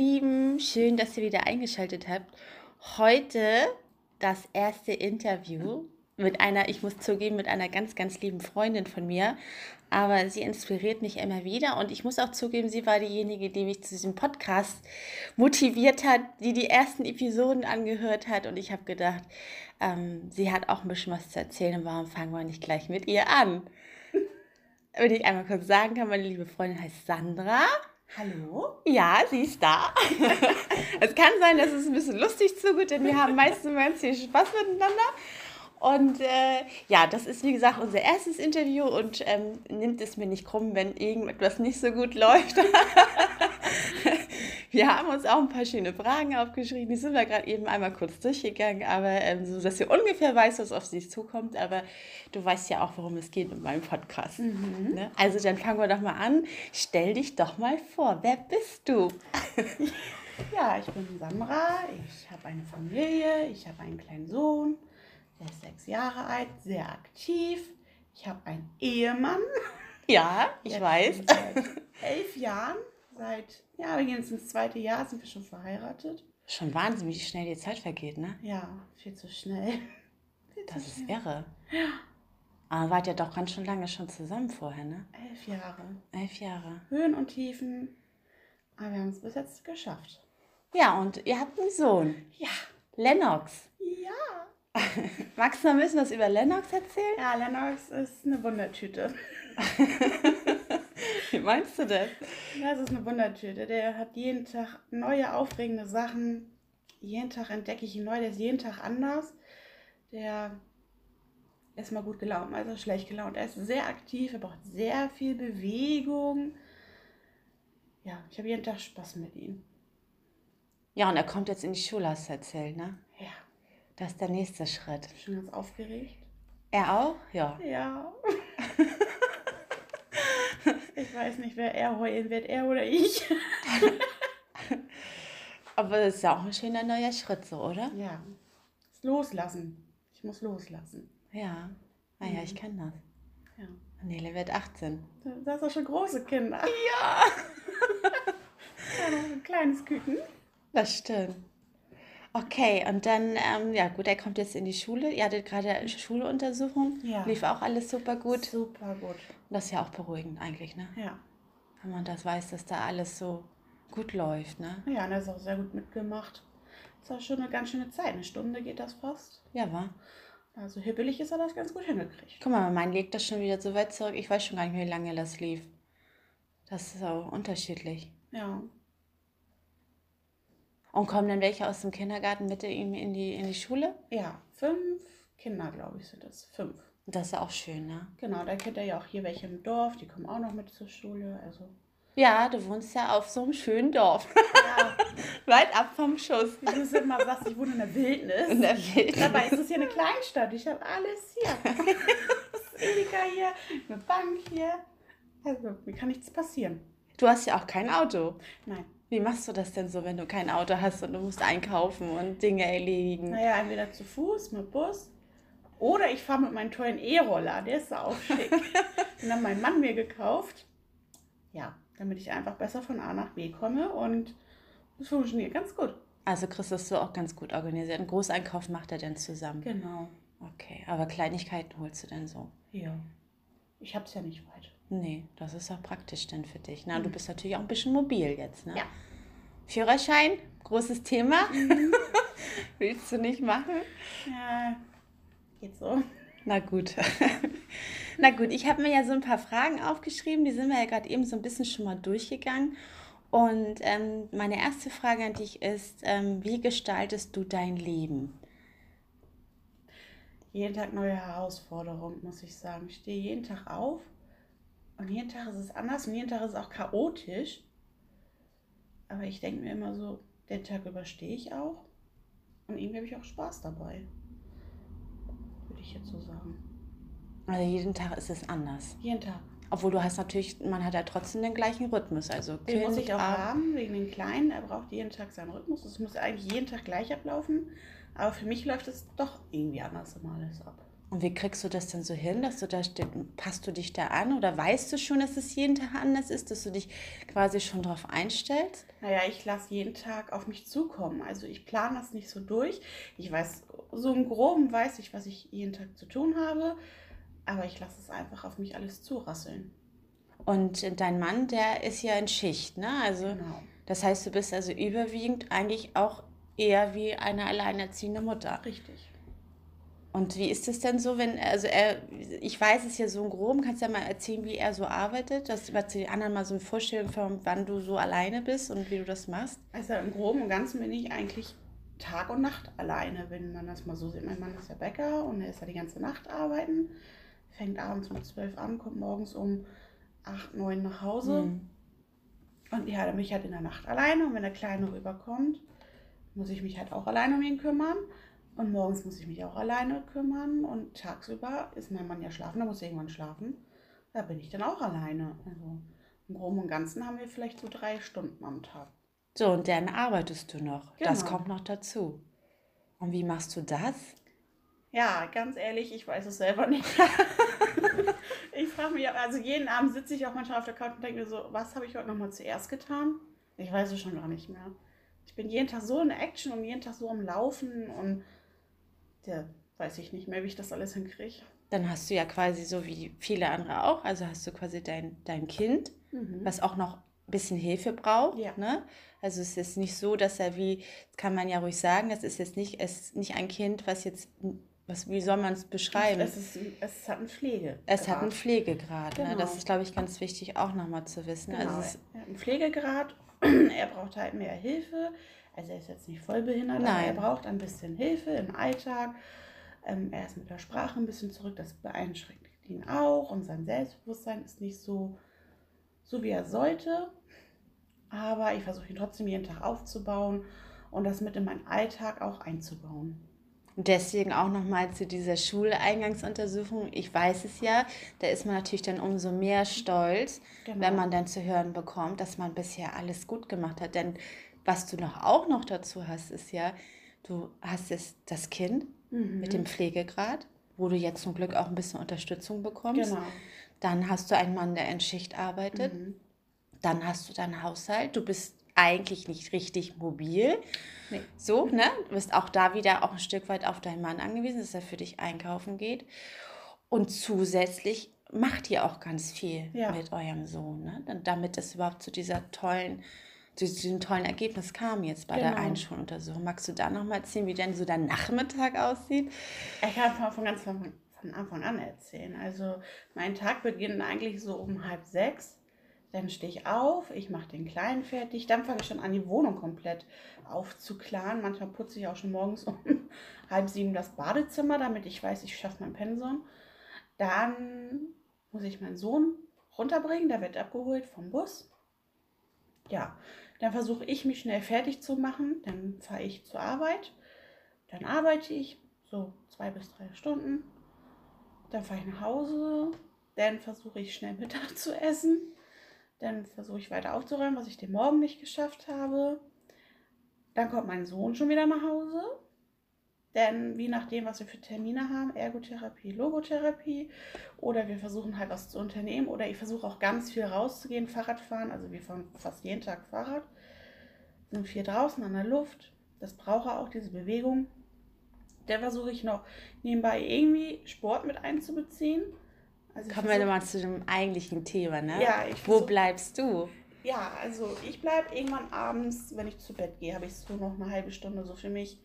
Lieben, schön, dass ihr wieder eingeschaltet habt. Heute das erste Interview mit einer, ich muss zugeben, mit einer ganz, ganz lieben Freundin von mir. Aber sie inspiriert mich immer wieder und ich muss auch zugeben, sie war diejenige, die mich zu diesem Podcast motiviert hat, die die ersten Episoden angehört hat und ich habe gedacht, ähm, sie hat auch ein bisschen was zu erzählen und warum fangen wir nicht gleich mit ihr an? Wenn ich einmal kurz sagen kann, meine liebe Freundin heißt Sandra. Hallo? Ja, sie ist da. es kann sein, dass es ein bisschen lustig zugeht, denn wir haben meistens ganz viel Spaß miteinander. Und äh, ja, das ist wie gesagt unser erstes Interview und ähm, nimmt es mir nicht krumm, wenn irgendetwas nicht so gut läuft. Wir haben uns auch ein paar schöne Fragen aufgeschrieben, die sind wir gerade eben einmal kurz durchgegangen, aber ähm, so, dass ihr ungefähr weißt, was auf sich zukommt. Aber du weißt ja auch, worum es geht mit meinem Podcast. Mhm. Ne? Also dann fangen wir doch mal an. Stell dich doch mal vor, wer bist du? ja, ich bin Samra, ich habe eine Familie, ich habe einen kleinen Sohn. Der ist sechs Jahre alt, sehr aktiv. Ich habe einen Ehemann. Ja, ich weiß. Seit elf Jahren, seit, ja, wir gehen jetzt ins zweite Jahr, sind wir schon verheiratet. Schon Wahnsinn, wie schnell die Zeit vergeht, ne? Ja, viel zu schnell. Viel das zu ist schnell. irre. Ja. Aber wart ja doch ganz schön lange schon zusammen vorher, ne? Elf Jahre. Elf Jahre. Höhen und Tiefen. Aber wir haben es bis jetzt geschafft. Ja, und ihr habt einen Sohn. Ja. Lennox. Ja. Magst du noch ein bisschen was über Lennox erzählen? Ja, Lennox ist eine Wundertüte. Wie meinst du das? Ja, es ist eine Wundertüte. Der hat jeden Tag neue, aufregende Sachen. Jeden Tag entdecke ich ihn neu. Der ist jeden Tag anders. Der ist mal gut gelaunt, also schlecht gelaunt. Er ist sehr aktiv, er braucht sehr viel Bewegung. Ja, ich habe jeden Tag Spaß mit ihm. Ja, und er kommt jetzt in die Schule, hast du erzählt, ne? Ja. Das ist der nächste Schritt. Schon ganz aufgeregt. Er auch? Ja. Ja. Ich weiß nicht, wer er heulen wird, er oder ich. Aber das ist ja auch ein schöner neuer Schritt, so, oder? Ja. Das Loslassen. Ich muss loslassen. Ja. Naja, mhm. ich kenne das. Ja. Nele wird 18. Du hast doch schon große Kinder. Ja. ja ein kleines Küken. Das stimmt. Okay, und dann, ähm, ja gut, er kommt jetzt in die Schule. Ihr hattet gerade Schuluntersuchung. Ja. Lief auch alles super gut. Super gut. das ist ja auch beruhigend eigentlich, ne? Ja. Wenn man das weiß, dass da alles so gut läuft, ne? Ja, und er ist auch sehr gut mitgemacht. Das war schon eine ganz schöne Zeit. Eine Stunde geht das fast. Ja, war. Also hibbelig ist er das ganz gut hingekriegt. Guck mal, mein legt das schon wieder so weit zurück. Ich weiß schon gar nicht mehr, wie lange das lief. Das ist auch unterschiedlich. Ja. Und kommen dann welche aus dem Kindergarten mit ihm in die, in die Schule? Ja, fünf Kinder, glaube ich, sind das. Fünf. Das ist auch schön, ne? Genau, da kennt er ja auch hier welche im Dorf, die kommen auch noch mit zur Schule. Also. Ja, du wohnst ja auf so einem schönen Dorf. Ja. Weit ab vom Schuss. Du es immer sagst, ich wohne in der Wildnis. In der Wildnis. Dabei ist es hier eine Kleinstadt. Ich habe alles hier. das Edeka hier, eine Bank hier. Also, wie kann nichts passieren? Du hast ja auch kein Auto. Nein. Wie machst du das denn so, wenn du kein Auto hast und du musst einkaufen und Dinge erledigen? Naja, entweder zu Fuß, mit Bus oder ich fahre mit meinem tollen E-Roller. Der ist auch schick. Den hat mein Mann mir gekauft. Ja, damit ich einfach besser von A nach B komme und das funktioniert ganz gut. Also Chris ist so auch ganz gut organisiert. Einen Großeinkauf macht er denn zusammen? Genau. Okay, aber Kleinigkeiten holst du denn so? Ja. Ich hab's ja nicht weit. Nee, das ist auch praktisch dann für dich. Na, mhm. du bist natürlich auch ein bisschen mobil jetzt, ne? Ja. Führerschein, großes Thema. Mhm. Willst du nicht machen? Ja, geht so. Na gut. Na gut, ich habe mir ja so ein paar Fragen aufgeschrieben, die sind wir ja gerade eben so ein bisschen schon mal durchgegangen. Und ähm, meine erste Frage an dich ist, ähm, wie gestaltest du dein Leben? Jeden Tag neue Herausforderungen, muss ich sagen. Ich stehe jeden Tag auf und jeden Tag ist es anders und jeden Tag ist es auch chaotisch. Aber ich denke mir immer so, den Tag überstehe ich auch. Und irgendwie habe ich auch Spaß dabei. Würde ich jetzt so sagen. Also jeden Tag ist es anders. Jeden Tag. Obwohl du hast natürlich, man hat ja trotzdem den gleichen Rhythmus. Also den kind, muss ich auch haben, wegen den Kleinen. Er braucht jeden Tag seinen Rhythmus. Es muss eigentlich jeden Tag gleich ablaufen. Aber für mich läuft es doch irgendwie anders immer alles ab. Und wie kriegst du das denn so hin, dass du da passt du dich da an oder weißt du schon, dass es jeden Tag anders ist, dass du dich quasi schon darauf einstellst? Naja, ich lasse jeden Tag auf mich zukommen. Also ich plane das nicht so durch. Ich weiß, so im Groben weiß ich, was ich jeden Tag zu tun habe, aber ich lasse es einfach auf mich alles zurasseln. Und dein Mann, der ist ja in Schicht, ne? Also genau. das heißt, du bist also überwiegend eigentlich auch eher wie eine alleinerziehende Mutter. Richtig. Und wie ist es denn so, wenn, also er, ich weiß es ja so im Groben, kannst du ja mal erzählen, wie er so arbeitet, dass du die anderen mal so eine Vorstellung von, wann du so alleine bist und wie du das machst? Also im Groben und Ganzen bin ich eigentlich Tag und Nacht alleine, wenn man das mal so sieht. Mein Mann ist ja Bäcker und er ist ja die ganze Nacht arbeiten, fängt abends um 12 an, kommt morgens um 8, 9 nach Hause. Mhm. Und ja, dann bin ich halt in der Nacht alleine und wenn der Kleine rüberkommt, muss ich mich halt auch alleine um ihn kümmern. Und morgens muss ich mich auch alleine kümmern. Und tagsüber ist mein Mann ja schlafen, da muss er irgendwann schlafen. Da bin ich dann auch alleine. Also im Groben und Ganzen haben wir vielleicht so drei Stunden am Tag. So, und dann arbeitest du noch. Genau. Das kommt noch dazu. Und wie machst du das? Ja, ganz ehrlich, ich weiß es selber nicht. ich frage mich, also jeden Abend sitze ich auch manchmal auf der Couch und denke mir so, was habe ich heute nochmal zuerst getan? Ich weiß es schon gar nicht mehr. Ich bin jeden Tag so in Action und jeden Tag so am Laufen und der weiß ich nicht mehr, wie ich das alles hinkriege. Dann hast du ja quasi so wie viele andere auch, also hast du quasi dein, dein Kind, mhm. was auch noch ein bisschen Hilfe braucht. Ja. Ne? Also es ist nicht so, dass er wie, das kann man ja ruhig sagen, das ist jetzt nicht, es ist nicht ein Kind, was jetzt, was, wie soll man es beschreiben? Es, ist, es hat einen Pflegegrad. Es hat einen Pflegegrad. Genau. Ne? Das genau. ist, glaube ich, ganz wichtig auch nochmal zu wissen. Genau. Also es er hat einen Pflegegrad, er braucht halt mehr Hilfe. Also er ist jetzt nicht voll behindert, Nein. aber er braucht ein bisschen Hilfe im Alltag. Ähm, er ist mit der Sprache ein bisschen zurück, das beeinschränkt ihn auch und sein Selbstbewusstsein ist nicht so, so wie er sollte. Aber ich versuche ihn trotzdem jeden Tag aufzubauen und das mit in meinen Alltag auch einzubauen. Und deswegen auch nochmal zu dieser Schuleingangsuntersuchung. Ich weiß es ja, da ist man natürlich dann umso mehr stolz, genau. wenn man dann zu hören bekommt, dass man bisher alles gut gemacht hat. Denn was du noch auch noch dazu hast, ist ja, du hast jetzt das Kind mhm. mit dem Pflegegrad, wo du jetzt zum Glück auch ein bisschen Unterstützung bekommst. Genau. Dann hast du einen Mann, der in Schicht arbeitet. Mhm. Dann hast du deinen Haushalt. Du bist eigentlich nicht richtig mobil. Nee. So, ne? Du bist auch da wieder auch ein Stück weit auf deinen Mann angewiesen, dass er für dich einkaufen geht. Und zusätzlich macht ihr auch ganz viel ja. mit eurem Sohn, ne? damit es überhaupt zu dieser tollen zu diesem tollen Ergebnis kam jetzt bei genau. der Einschuluntersuchung. Magst du da nochmal erzählen, wie denn so dein Nachmittag aussieht? Ich kann von, von ganz von, von Anfang an erzählen. Also mein Tag beginnt eigentlich so um halb sechs. Dann stehe ich auf, ich mache den Kleinen fertig, dann fange ich schon an, die Wohnung komplett aufzuklaren. Manchmal putze ich auch schon morgens um halb sieben das Badezimmer, damit ich weiß, ich schaffe mein Pensum. Dann muss ich meinen Sohn runterbringen, der wird abgeholt vom Bus. Ja, dann versuche ich mich schnell fertig zu machen, dann fahre ich zur Arbeit, dann arbeite ich so zwei bis drei Stunden, dann fahre ich nach Hause, dann versuche ich schnell Mittag zu essen, dann versuche ich weiter aufzuräumen, was ich den Morgen nicht geschafft habe. Dann kommt mein Sohn schon wieder nach Hause. Denn wie nachdem, was wir für Termine haben, Ergotherapie, Logotherapie, oder wir versuchen halt was zu unternehmen, oder ich versuche auch ganz viel rauszugehen, Fahrradfahren, also wir fahren fast jeden Tag Fahrrad, sind viel draußen an der Luft, das brauche auch, diese Bewegung. Dann versuche ich noch nebenbei irgendwie Sport mit einzubeziehen. Also Kommen wir mal zu dem eigentlichen Thema, ne? Ja, ich Wo bleibst du? Ja, also ich bleibe irgendwann abends, wenn ich zu Bett gehe, habe ich so noch eine halbe Stunde so für mich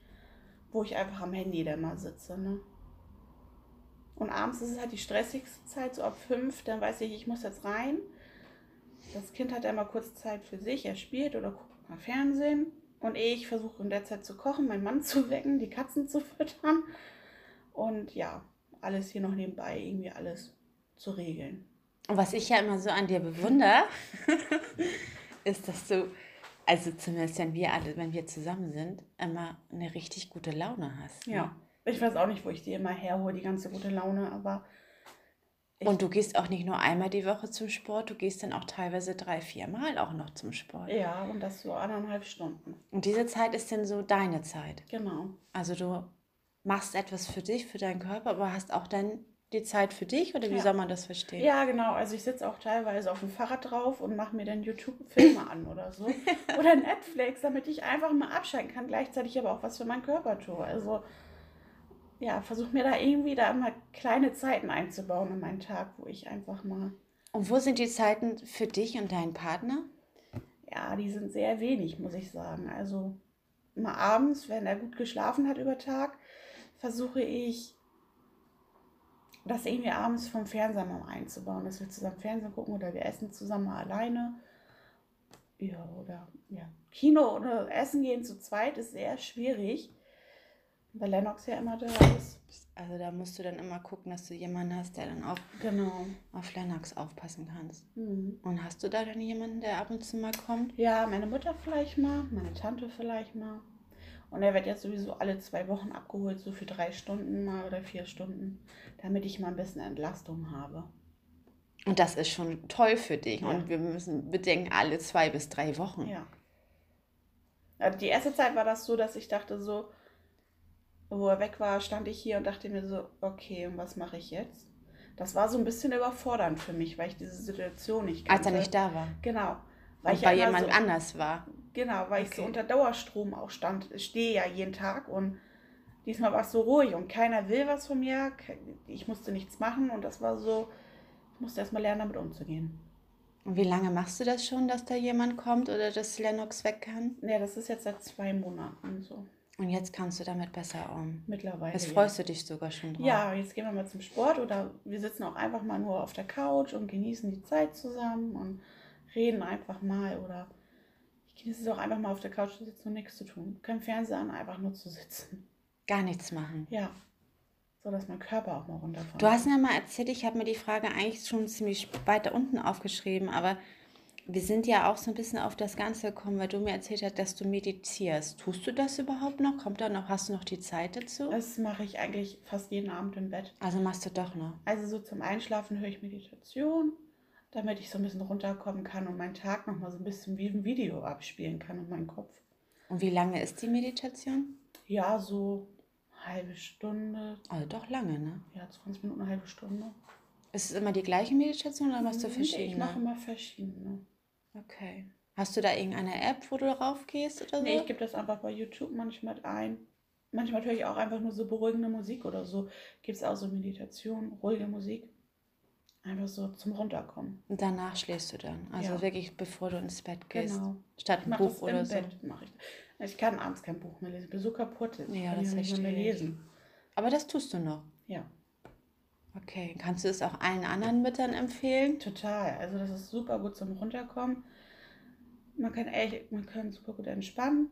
wo ich einfach am Handy da mal sitze. Ne? Und abends ist es halt die stressigste Zeit, so ab fünf, dann weiß ich, ich muss jetzt rein. Das Kind hat einmal kurz Zeit für sich, er spielt oder guckt mal Fernsehen. Und ich versuche in der Zeit zu kochen, meinen Mann zu wecken, die Katzen zu füttern. Und ja, alles hier noch nebenbei, irgendwie alles zu regeln. Und was ich ja immer so an dir bewundere, ist, dass du also zumindest wenn wir alle, wenn wir zusammen sind, immer eine richtig gute Laune hast. Ne? Ja. Ich weiß auch nicht, wo ich die immer herhole, die ganze gute Laune, aber. Und du gehst auch nicht nur einmal die Woche zum Sport, du gehst dann auch teilweise drei, vier Mal auch noch zum Sport. Ja, und das so anderthalb Stunden. Und diese Zeit ist dann so deine Zeit. Genau. Also du machst etwas für dich, für deinen Körper, aber hast auch dann die Zeit für dich oder wie Ja. soll man das verstehen? Ja, genau. Also ich sitze auch teilweise auf dem Fahrrad drauf und mache mir dann YouTube-Filme an oder so. Oder Netflix, damit ich einfach mal abschalten kann, gleichzeitig aber auch was für meinen Körper tue. Also ja, versuche mir da irgendwie da immer kleine Zeiten einzubauen in meinen Tag, wo ich einfach mal, Und wo sind die Zeiten für dich und deinen Partner? ja, die sind sehr wenig, muss ich sagen. Also mal abends, wenn er gut geschlafen hat über Tag, versuche ich das irgendwie abends vom Fernseher mal einzubauen, dass wir zusammen Fernsehen gucken oder wir essen zusammen mal alleine. Ja, oder ja. Kino oder Essen gehen zu zweit ist sehr schwierig, weil Lennox ja immer da ist. Also da musst du dann immer gucken, dass du jemanden hast, der dann auch Genau. auf Lennox aufpassen kannst. Mhm. Und hast du da dann jemanden, der ab und zu mal kommt? Ja, meine Mutter vielleicht mal, meine Tante vielleicht mal. Und er wird jetzt sowieso alle zwei Wochen abgeholt, so für drei Stunden mal oder vier Stunden, damit ich mal ein bisschen Entlastung habe. Und das ist schon toll für dich. Ja. Und wir müssen bedenken, alle zwei bis drei Wochen. Ja. Also die erste Zeit war das so, dass ich dachte so, wo er weg war, stand ich hier und dachte mir so, okay, und was mache ich jetzt? Das war so ein bisschen überfordernd für mich, weil ich diese Situation nicht Als kannte. er nicht da war. Genau. Weil Und ich bei ja jemand so, anders war. Genau, weil ich so Okay. unter Dauerstrom auch stand. Ich stehe ja jeden Tag und diesmal war es so ruhig und keiner will was von mir. Ich musste nichts machen und das war so, ich musste erstmal lernen, damit umzugehen. Und wie lange machst du das schon, dass da jemand kommt oder dass Lennox weg kann? Ja, das ist jetzt seit zwei Monaten so. Und jetzt kannst du damit besser um. Mittlerweile. Jetzt ja. freust du dich sogar schon drauf. Ja, jetzt gehen wir mal zum Sport oder wir sitzen auch einfach mal nur auf der Couch und genießen die Zeit zusammen und reden einfach mal oder ich genieße es auch einfach mal auf der Couch zu sitzen und nichts zu tun. Kein Fernseher an, einfach nur zu sitzen. Gar nichts machen. Ja, so dass mein Körper auch mal runterkommt. Du hast mir mal erzählt, ich habe mir die Frage eigentlich schon ziemlich weiter unten aufgeschrieben, aber wir sind ja auch so ein bisschen auf das Ganze gekommen, weil du mir erzählt hast, dass du meditierst. Tust du das überhaupt noch? Kommt da noch, hast du noch die Zeit dazu? Das mache ich eigentlich fast jeden Abend im Bett. Also machst du doch noch. Also so zum Einschlafen höre ich Meditation, damit ich so ein bisschen runterkommen kann und meinen Tag nochmal so ein bisschen wie ein Video abspielen kann in meinem Kopf. Und wie lange ist die Meditation? Ja, so halbe Stunde, Also doch lange, ne? ja, 20 Minuten, eine halbe Stunde. Ist es immer die gleiche Meditation oder machst du verschiedene? Ich mache immer verschiedene. Okay. Hast du da irgendeine App, wo du drauf gehst oder so? Nee, ich gebe das einfach bei YouTube manchmal ein. Manchmal höre ich auch einfach nur so beruhigende Musik oder so. Gibt es auch so Meditation, ruhige Musik. Einfach so zum Runterkommen. Und danach schläfst du dann. Also Ja. wirklich, bevor du ins Bett gehst. Genau. Statt Ich ein Buch das oder im so. Bett. Ich. Ich kann abends kein Buch mehr lesen. Ich bin so kaputt. Ich Ja, kann das ja nicht mehr, ich. lesen. Aber das tust du noch. Ja, Okay. Kannst du es auch allen anderen Müttern empfehlen? total. Also das ist super gut zum Runterkommen. Man kann echt, man kann super gut entspannen.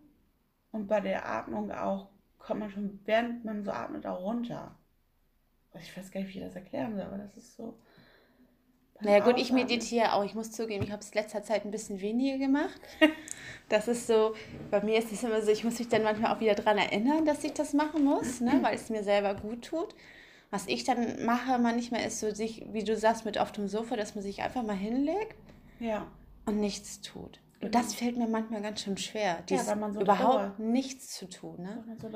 Und bei der Atmung auch kommt man schon, während man so atmet, auch runter. Ich weiß gar nicht, wie ich das erklären soll, aber das ist so. Naja gut, ich meditiere auch. Ich muss zugeben, ich habe es letzter Zeit ein bisschen weniger gemacht. Das ist so, bei mir ist es immer so, ich muss mich dann manchmal auch wieder daran erinnern, dass ich das machen muss, ne, weil es mir selber gut tut. Was ich dann mache manchmal ist so, sich, wie du sagst, mit auf dem Sofa, dass man sich einfach mal hinlegt Ja. und nichts tut. Und Genau. das fällt mir manchmal ganz schön schwer, dies weil man so überhaupt nichts zu tun. Ne? So.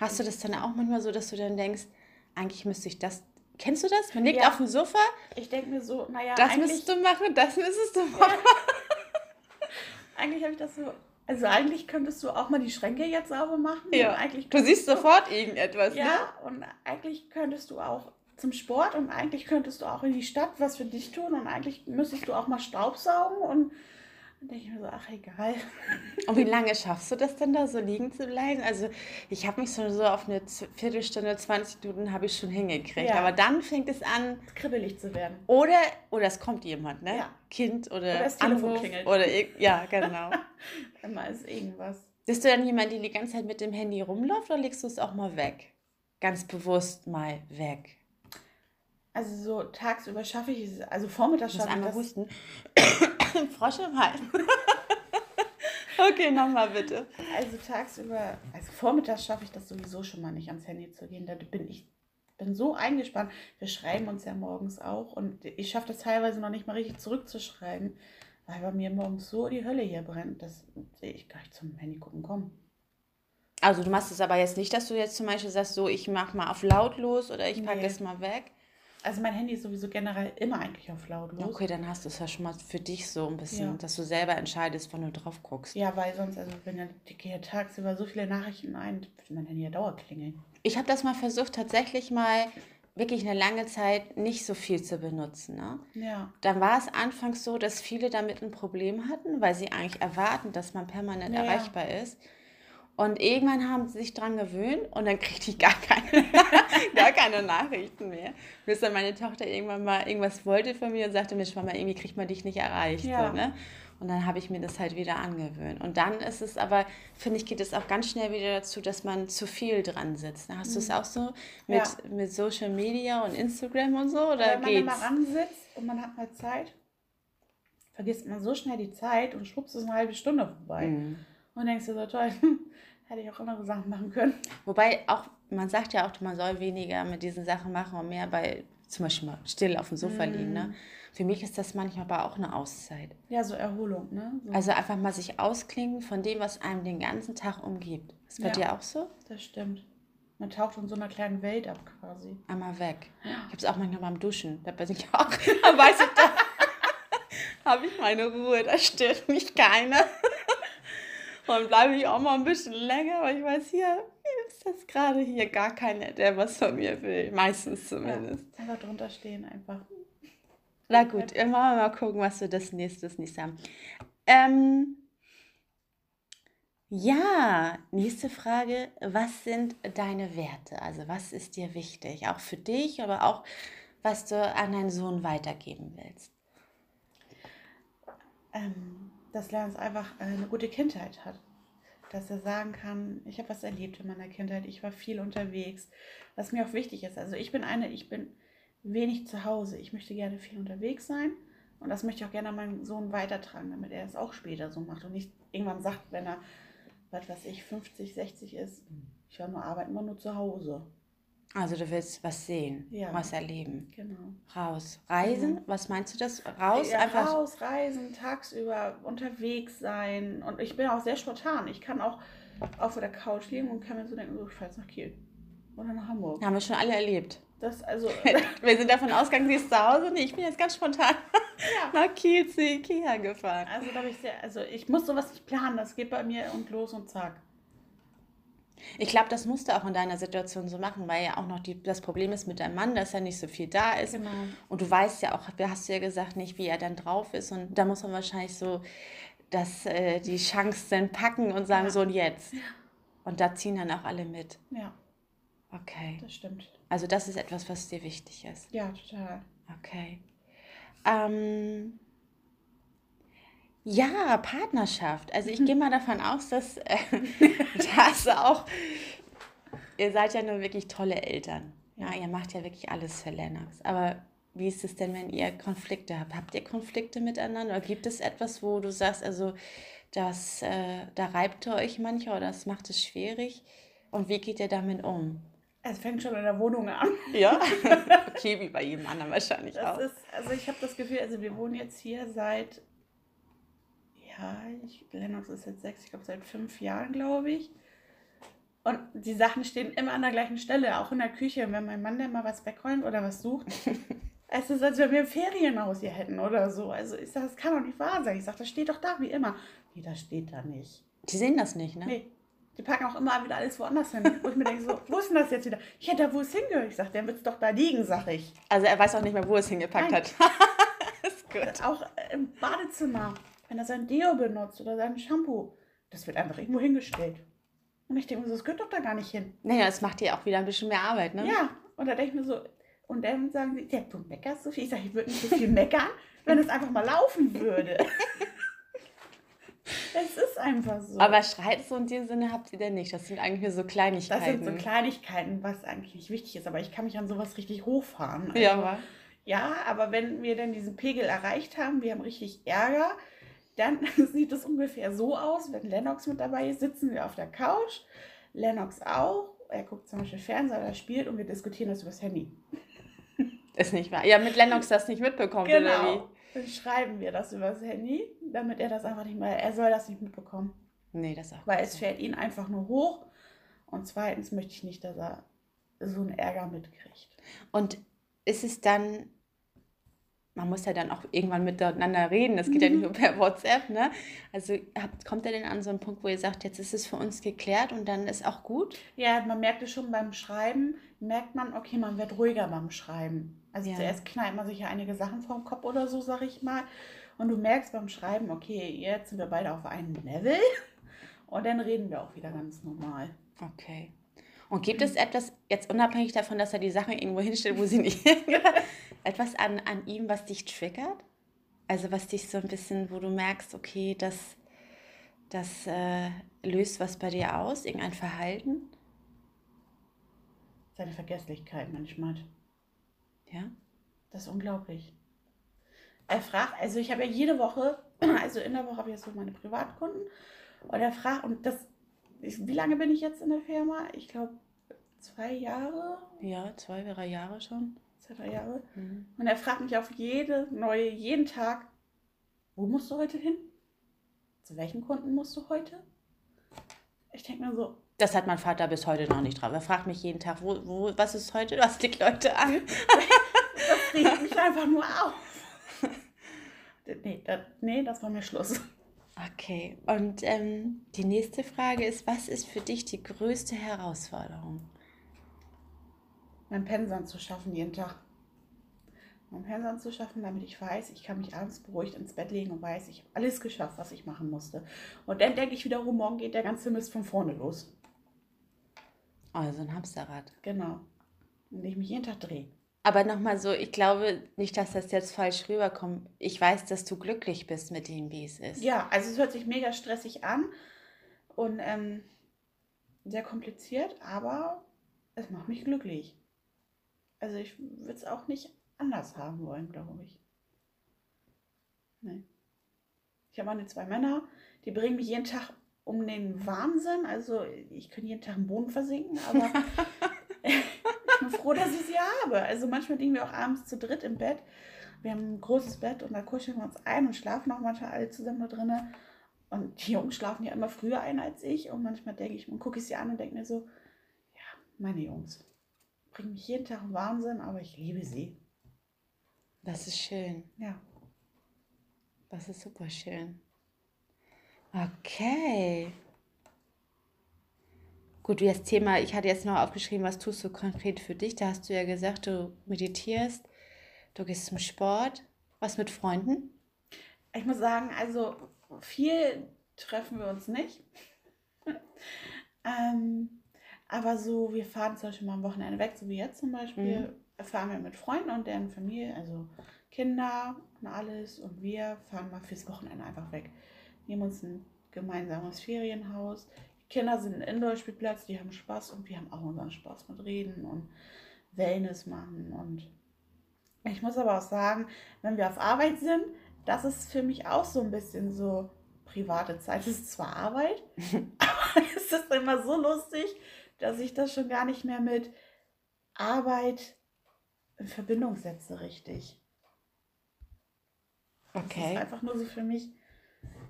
Hast du das dann auch manchmal so, dass du dann denkst, eigentlich müsste ich das. Kennst du das? Man liegt Ja. auf dem Sofa, Ich denke mir so, naja, das müsstest du machen, das müsstest du machen. eigentlich habe ich das so. Also eigentlich könntest du auch mal die Schränke jetzt sauber machen. Ja. Du siehst sofort irgendetwas, ne? Ja, und eigentlich könntest du auch zum Sport und eigentlich könntest du auch in die Stadt was für dich tun und eigentlich müsstest du auch mal Staubsaugen und dann denke ich mir so, ach egal. Und wie lange schaffst du das denn da, so liegen zu bleiben? Also ich habe mich so, so auf eine Viertelstunde, 20 Minuten habe ich schon hingekriegt. Ja. Aber dann fängt es an, Kribbelig zu werden. oder, oder es kommt jemand, ne? Ja. Kind oder, Oder das Telefon Anruf klingelt. oder ja, genau. Immer ist irgendwas. Bist du dann jemand, der die ganze Zeit mit dem Handy rumläuft oder legst du es auch mal weg? Ganz bewusst mal weg. Also so tagsüber schaffe ich es, also vormittags schaffe ich das. husten. Frosch im Hals. okay, nochmal bitte. Also tagsüber, also vormittags schaffe ich das sowieso schon mal nicht ans Handy zu gehen. Da bin ich bin so eingespannt. Wir schreiben uns ja morgens auch und ich schaffe das teilweise noch nicht mal richtig zurückzuschreiben, weil bei mir morgens so die Hölle hier brennt, dass ich gar nicht zum Handy gucken komme. Also du machst es aber jetzt nicht, dass du jetzt zum Beispiel sagst, so ich mach mal auf lautlos oder ich packe Nee. es mal weg. Also mein Handy ist sowieso generell immer eigentlich auf lautlos. Okay, dann hast du es ja schon mal für dich so ein bisschen, Ja. dass du selber entscheidest, wann du drauf guckst. Ja, weil sonst, also wenn ja die tagsüber so viele Nachrichten ein, wird mein Handy ja dauernd klingeln. Ich habe das mal versucht, tatsächlich mal wirklich eine lange Zeit nicht so viel zu benutzen. Ne? Ja. Dann war es anfangs so, dass viele damit ein Problem hatten, weil sie eigentlich erwarten, dass man permanent Ja, ja. erreichbar ist. Und irgendwann haben sie sich dran gewöhnt und dann kriegte ich gar keine, gar keine Nachrichten mehr. Bis dann meine Tochter irgendwann mal irgendwas wollte von mir und sagte, Mensch, Mama, irgendwie kriegt man dich nicht erreicht. Ja. So, ne? Und dann habe ich mir das halt wieder angewöhnt. Und dann ist es aber, finde ich, geht es auch ganz schnell wieder dazu, dass man zu viel dran sitzt. Hast du es auch so mit, Mhm. Ja. mit Social Media und Instagram und so? Oder wenn man geht's? mal ransitzt und man hat mal Zeit, vergisst man so schnell die Zeit und schwupps ist eine halbe Stunde vorbei. Mhm. Und denkst du so, toll, hätte ich auch andere Sachen machen können. Wobei auch, man sagt ja auch, man soll weniger mit diesen Sachen machen und mehr bei zum Beispiel mal still auf dem Sofa liegen. Mhm. Ne? Für mich ist das manchmal aber auch eine Auszeit. Ja, so Erholung, ne? So, Also einfach mal sich ausklingen von dem, was einem den ganzen Tag umgibt. Ist bei Ja. dir auch so? das stimmt. Man taucht in so einer kleinen Welt ab quasi. Einmal weg. Ich habe es auch manchmal beim Duschen. Da bin ich auch. Da weiß ich, da habe ich meine Ruhe. Da stört mich keiner. Und bleibe ich auch mal ein bisschen länger, weil ich weiß, hier ist das gerade hier gar keiner, der was von mir will. Meistens zumindest. Ja, einfach drunter stehen einfach. Na gut, wir mal gucken, was wir das nächstes nächste haben. Ähm, ja, nächste Frage. Was sind deine Werte? Also was ist dir wichtig? Auch für dich, aber auch, was du an deinen Sohn weitergeben willst. ähm, dass Lance einfach äh, eine gute Kindheit hat. Dass er sagen kann, ich habe was erlebt in meiner Kindheit, ich war viel unterwegs, was mir auch wichtig ist. Also ich bin eine, ich bin wenig zu Hause. Ich möchte gerne viel unterwegs sein und das möchte ich auch gerne an meinen Sohn weitertragen, damit er es auch später so macht und nicht irgendwann sagt, wenn er, was weiß ich, 50, 60 ist, ich war nur arbeiten, immer nur zu Hause. Also du willst was sehen, Ja. was erleben. Genau. Raus. Reisen? Was meinst du das? Raus? Ja, Einfach. raus, reisen, tagsüber unterwegs sein. Und ich bin auch sehr spontan. Ich kann auch auf der Couch liegen und kann mir so denken, so, ich fahre jetzt nach Kiel. Oder nach Hamburg. Haben wir schon alle erlebt. Das, also, Wir sind davon ausgegangen, sie ist zu Hause. Nee, ich bin jetzt ganz spontan ja. nach Kiel zu Ikea gefahren. Also, da habe ich sehr, also ich muss sowas nicht planen. Das geht bei mir und los und zack. Ich glaube, das musst du auch in deiner Situation so machen, weil ja auch noch die, das Problem ist mit deinem Mann, dass er nicht so viel da ist. Genau. Und du weißt ja auch, du hast ja gesagt, nicht, wie er dann drauf ist. Und da muss man wahrscheinlich so dass, äh, die Chancen packen und sagen, Ja. so und jetzt. Und da ziehen dann auch alle mit. Ja, Okay. das stimmt. Also das ist etwas, was dir wichtig ist. Ja, total. Okay. Ähm, ja, Partnerschaft. Also ich gehe mal davon aus, dass äh, das auch. Ihr seid ja nur wirklich tolle Eltern. Ja, ihr macht ja wirklich alles für Lennox. Aber wie ist es denn, wenn ihr Konflikte habt? Habt ihr Konflikte miteinander? Oder gibt es etwas, wo du sagst, also das, äh, da reibt ihr euch manchmal oder das macht es schwierig? Und wie geht ihr damit um? Es fängt schon in der Wohnung an. Ja, okay, wie bei jedem anderen wahrscheinlich Das auch. ist, also ich habe das Gefühl, also wir wohnen jetzt hier seit, ja, ich, Lennox ist jetzt sechs, ich glaube seit fünf Jahren, glaube ich. Und die Sachen stehen immer an der gleichen Stelle, auch in der Küche. Wenn mein Mann dann mal was wegräumt oder was sucht, es ist, als wenn wir ein Ferienhaus hier hätten oder so. Also ich sage, das kann doch nicht wahr sein. Ich sage, das steht doch da wie immer. Nee, das steht da nicht. Die sehen das nicht, ne? Nee. Die packen auch immer wieder alles woanders hin. Wo ich mir denke, so, wo ist denn das jetzt wieder? Ja, da wo es hingehört. Ich sage, dann wird es doch da liegen, sag ich. Also er weiß auch nicht mehr, wo er es hingepackt Nein. hat. ist gut. Auch im Badezimmer, wenn er sein Deo benutzt oder sein Shampoo, das wird einfach irgendwo hingestellt. Und ich denke mir so, das gehört doch da gar nicht hin. Naja, das macht dir auch wieder ein bisschen mehr Arbeit, ne? Ja, und da denke ich mir so, und dann sagen sie, ja, du meckerst so viel. Ich sage, ich würde nicht so viel meckern, wenn es einfach mal laufen würde. es ist einfach so. Aber Streit so in dem Sinne habt ihr denn nicht. Das sind eigentlich nur so das Kleinigkeiten. sind so Kleinigkeiten, was eigentlich nicht wichtig ist, aber ich kann mich an sowas richtig hochfahren. Ja, Also, aber Ja, aber wenn wir dann diesen Pegel erreicht haben, wir haben richtig Ärger, dann sieht es ungefähr so aus, wenn Lennox mit dabei ist, sitzen wir auf der Couch, Lennox auch, er guckt zum Beispiel Fernseher, er spielt und wir diskutieren das übers Handy. ist nicht wahr. Ja, mit Lennox das nicht mitbekommt, oder Genau. Dann schreiben wir das übers Handy, damit er das einfach nicht mehr, er soll das nicht mitbekommen. wie? Nee, das auch. Weil es fällt ihn einfach nur hoch, Und zweitens möchte ich nicht, dass er so einen Ärger mitkriegt. Und ist es dann, man muss ja dann auch irgendwann miteinander reden, das geht ja nicht nur per WhatsApp, ne? Also habt, kommt er denn an so einen Punkt, wo ihr sagt, jetzt ist es für uns geklärt und dann ist auch gut? Ja, man merkt es schon beim Schreiben, merkt man, okay, man wird ruhiger beim Schreiben. Also Ja. zuerst knallt man sich ja einige Sachen vom Kopf oder so, sag ich mal. Und du merkst beim Schreiben, okay, jetzt sind wir beide auf einem Level. Und dann reden wir auch wieder ganz normal. Okay. Und gibt es etwas, jetzt unabhängig davon, dass er die Sachen irgendwo hinstellt, wo sie nicht hingehören, etwas an, an ihm, was dich triggert? Also was dich so ein bisschen, wo du merkst, okay, das, das äh, löst was bei dir aus, irgendein Verhalten? Seine Vergesslichkeit manchmal. Ja? Das ist unglaublich. Er fragt, also ich habe ja jede Woche, also in der Woche habe ich jetzt so meine Privatkunden. Und er fragt, und das, ich, wie lange bin ich jetzt in der Firma? Ich glaube zwei Jahre, Ja, zwei, drei Jahre schon. zwei, drei Jahre. Mhm. Und er fragt mich auf jede neue, jeden Tag, wo musst du heute hin? Zu welchen Kunden musst du heute? Ich denke mir so, Das hat mein Vater bis heute noch nicht drauf. Er fragt mich jeden Tag, wo, wo, was ist heute? Was liegt heute an? das regt mich einfach nur auf. Nee, das, nee, das war mir Schluss. Okay, und ähm, die nächste Frage ist, was ist für dich die größte Herausforderung? Mein Pensum zu schaffen jeden Tag. Mein Pensum zu schaffen, damit ich weiß, ich kann mich abends beruhigt ins Bett legen und weiß, ich habe alles geschafft, was ich machen musste. Und dann denke ich wiederum, morgen geht der ganze Mist von vorne los. Also ein Hamsterrad. Genau. Und ich mich jeden Tag drehe. Aber nochmal so, ich glaube nicht, dass das jetzt falsch rüberkommt. Ich weiß, dass du glücklich bist mit dem, wie es ist. Ja, also es hört sich mega stressig an und ähm, sehr kompliziert, aber es macht mich glücklich. Also ich würde es auch nicht anders haben wollen, glaube ich. Nee. Ich habe meine zwei Männer, die bringen mich jeden Tag um den Wahnsinn. Also ich könnte jeden Tag im Boden versinken, aber froh, dass ich sie habe. Also manchmal liegen wir auch abends zu dritt im Bett. Wir haben ein großes Bett und da kuscheln wir uns ein und schlafen auch manchmal alle zusammen da drinnen. Und die Jungs schlafen ja immer früher ein als ich. Und manchmal denke ich, und gucke ich sie an und denke mir so, ja, meine Jungs bringen mich jeden Tag im Wahnsinn, aber ich liebe sie. Das ist schön. Ja. Das ist super schön. Okay. Gut, wie das Thema, ich hatte jetzt noch aufgeschrieben, was tust du konkret für dich? Da hast du ja gesagt, du meditierst, du gehst zum Sport. Was mit Freunden? Ich muss sagen, also viel treffen wir uns nicht. ähm, aber so, wir fahren zum Beispiel mal am Wochenende weg, so wie jetzt zum Beispiel, fahren wir mit Freunden und deren Familie, also Kinder und alles. Und wir fahren mal fürs Wochenende einfach weg. Nehmen uns ein gemeinsames Ferienhaus. Kinder sind ein Indoor-Spielplatz, die haben Spaß und wir haben auch unseren Spaß mit Reden und Wellness machen. Und ich muss aber auch sagen, wenn wir auf Arbeit sind, das ist für mich auch so ein bisschen so private Zeit. Es ist zwar Arbeit, aber es ist immer so lustig, dass ich das schon gar nicht mehr mit Arbeit in Verbindung setze, richtig. Das ist Okay. einfach nur so für mich,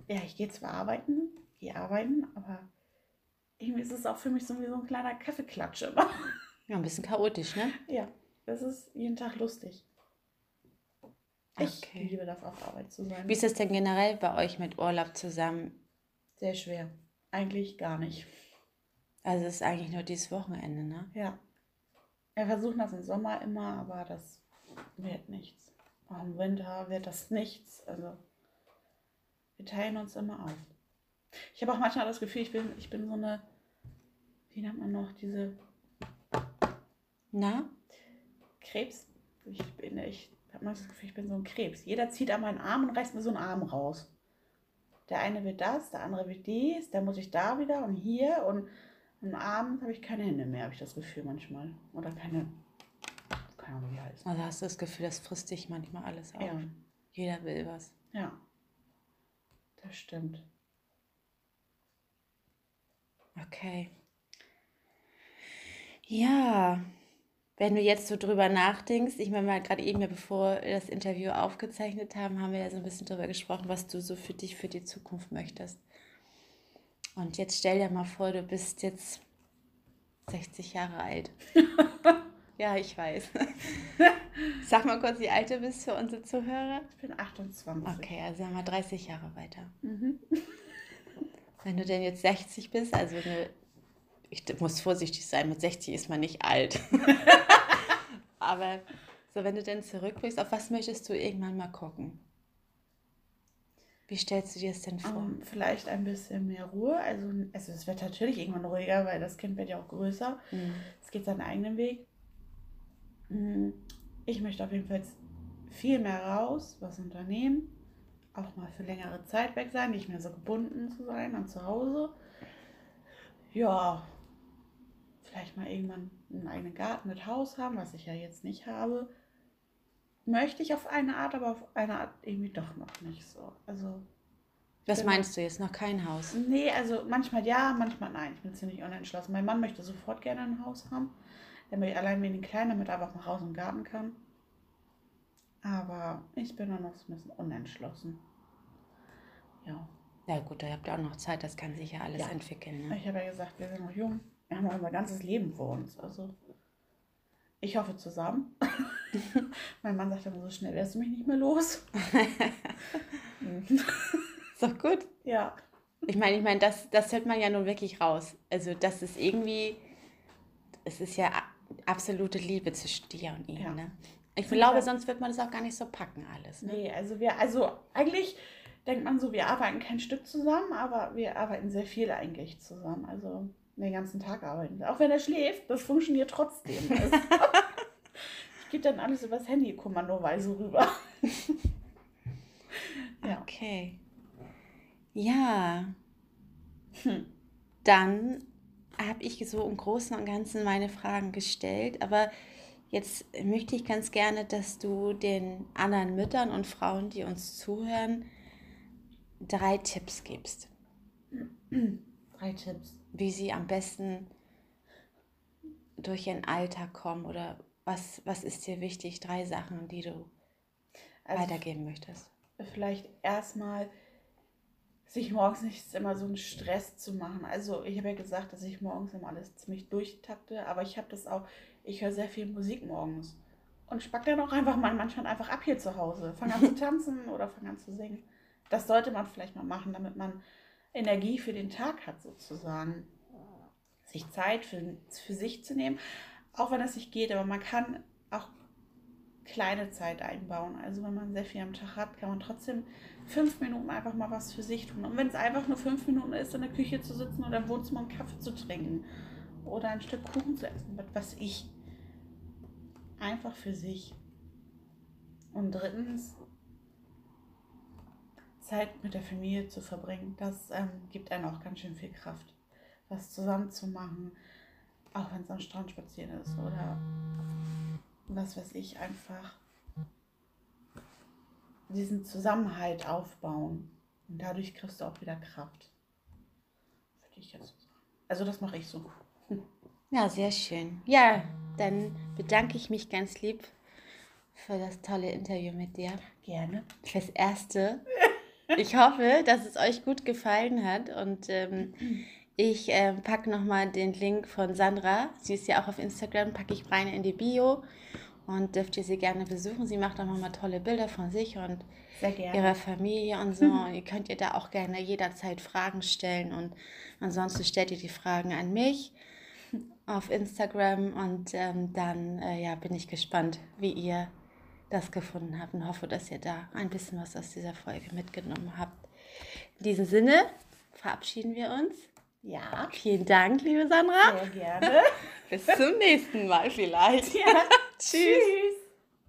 ja, ich gehe zwar arbeiten, gehe arbeiten, aber irgendwie ist es auch für mich so wie so ein kleiner Kaffeeklatsch immer. Ja, ein bisschen chaotisch, ne? Ja, das ist jeden Tag lustig. Ich Okay. liebe das, auf Arbeit zu sein. Wie ist es denn generell bei euch mit Urlaub zusammen? Sehr schwer. Eigentlich gar nicht. Also es ist eigentlich nur dieses Wochenende, ne? Ja. Wir versuchen das im Sommer immer, aber das wird nichts. Auch im Winter wird das nichts. Also wir teilen uns immer auf. Ich habe auch manchmal das Gefühl, ich bin, ich bin so eine, wie nennt man noch, diese Na? Krebs. Ich bin, ich habe manchmal das Gefühl, ich bin so ein Krebs. Jeder zieht an meinen Arm und reißt mir so einen Arm raus. Der eine wird das, der andere wird dies, dann muss ich da wieder und hier und am Abend habe ich keine Hände mehr, habe ich das Gefühl manchmal. Oder keine, keine Ahnung, wie heißt. Also hast du das Gefühl, das frisst dich manchmal alles auf. Ja. Jeder will was. Ja, das stimmt. Okay. Ja, wenn du jetzt so drüber nachdenkst, ich meine mal gerade eben, ja, bevor wir das Interview aufgezeichnet haben, haben wir ja so ein bisschen drüber gesprochen, was du so für dich, für die Zukunft möchtest. Und jetzt stell dir mal vor, du bist jetzt 60 Jahre alt. ja, ich weiß. Sag mal kurz, wie alt du bist für unsere Zuhörer. Ich bin 28. Okay, also haben wir 30 Jahre weiter. Mhm. Wenn du denn jetzt 60 bist, also eine, ich muss vorsichtig sein, mit 60 ist man nicht alt. Aber so, wenn du denn zurückblickst, auf was möchtest du irgendwann mal gucken? Wie stellst du dir das denn vor? Um, ähm, vielleicht ein bisschen mehr Ruhe. Also, also es wird natürlich irgendwann ruhiger, weil das Kind wird ja auch größer. Mhm. Es geht seinen eigenen Weg. Mhm. Ich möchte auf jeden Fall viel mehr raus, was unternehmen. Auch mal für längere Zeit weg sein, nicht mehr so gebunden zu sein an zu Hause. Ja, vielleicht mal irgendwann einen eigenen Garten mit Haus haben, was ich ja jetzt nicht habe möchte ich auf eine Art, aber auf eine Art irgendwie doch noch nicht so. Also. Was meinst du jetzt? Noch kein Haus? Nee, also manchmal ja, manchmal nein. Ich bin ziemlich unentschlossen. Mein Mann möchte sofort gerne ein Haus haben. Möchte allein wenig klein, damit er einfach mal raus und Garten kann. Aber ich bin noch so ein bisschen unentschlossen. Ja. Ja gut, da habt ihr auch noch Zeit, das kann sich ja alles ja. entwickeln. Ne? Ich habe ja gesagt, wir sind noch jung. Wir haben unser ganzes Leben vor uns. Also ich hoffe zusammen. mein Mann sagt immer so schnell, wärst du mich nicht mehr los. ist doch gut. Ja. Ich meine, ich meine, das, das hört man ja nun wirklich raus. Also das ist irgendwie, es ist ja absolute Liebe zwischen dir und ihm. Ja. Ne? Ich glaube, sonst wird man das auch gar nicht so packen alles. Ne? Nee, also wir, also eigentlich denkt man so, wir arbeiten kein Stück zusammen, aber wir arbeiten sehr viel eigentlich zusammen. Also den ganzen Tag arbeiten. Auch wenn er schläft, das funktioniert trotzdem. Also, ich gebe dann alles übers Handy kommandoweise rüber. ja. Okay. Ja. Hm. Dann habe ich so im Großen und Ganzen meine Fragen gestellt, aber jetzt möchte ich ganz gerne, dass du den anderen Müttern und Frauen, die uns zuhören, drei Tipps gibst. Drei Tipps wie sie am besten durch ihren Alltag kommen oder was, was ist dir wichtig? Drei Sachen, die du also weitergeben möchtest. Vielleicht erstmal sich morgens nicht immer so einen Stress zu machen. Also ich habe ja gesagt, dass ich morgens immer alles ziemlich durchtakte, aber ich habe das auch, ich höre sehr viel Musik morgens und spack dann auch einfach mal manchmal einfach ab hier zu Hause. Fange an zu tanzen oder fange an zu singen. Das sollte man vielleicht mal machen, damit man Energie für den Tag hat, sozusagen. Sich Zeit für, für sich zu nehmen, auch wenn das nicht geht, aber man kann auch kleine Zeit einbauen. Also wenn man sehr viel am Tag hat, kann man trotzdem fünf Minuten einfach mal was für sich tun. Und wenn es einfach nur fünf Minuten ist, in der Küche zu sitzen oder im Wohnzimmer einen Kaffee zu trinken oder ein Stück Kuchen zu essen, was ich. Einfach für sich. Und drittens, Zeit mit der Familie zu verbringen, das ähm, gibt einem auch ganz schön viel Kraft, was zusammen zu machen, auch wenn es am Strand spazieren ist oder was weiß ich, einfach diesen Zusammenhalt aufbauen und dadurch kriegst du auch wieder Kraft. Würde ich jetzt sagen. Also das mache ich so. Ja, sehr schön. Ja, dann bedanke ich mich ganz lieb für das tolle Interview mit dir. Gerne. Fürs erste. Ich hoffe, dass es euch gut gefallen hat und ähm, ich äh, packe nochmal den Link von Sandra. Sie ist ja auch auf Instagram, packe ich rein in die Bio und dürft ihr sie gerne besuchen. Sie macht auch nochmal tolle Bilder von sich und ihrer Familie und so. Und ihr könnt ihr da auch gerne jederzeit Fragen stellen und ansonsten stellt ihr die Fragen an mich auf Instagram und ähm, dann äh, ja, bin ich gespannt, wie ihr das gefunden habt und hoffe, dass ihr da ein bisschen was aus dieser Folge mitgenommen habt. In diesem Sinne verabschieden wir uns. Ja. Vielen Dank, liebe Sandra. Sehr gerne. Bis zum nächsten Mal vielleicht. Ja. Tschüss. Tschüss.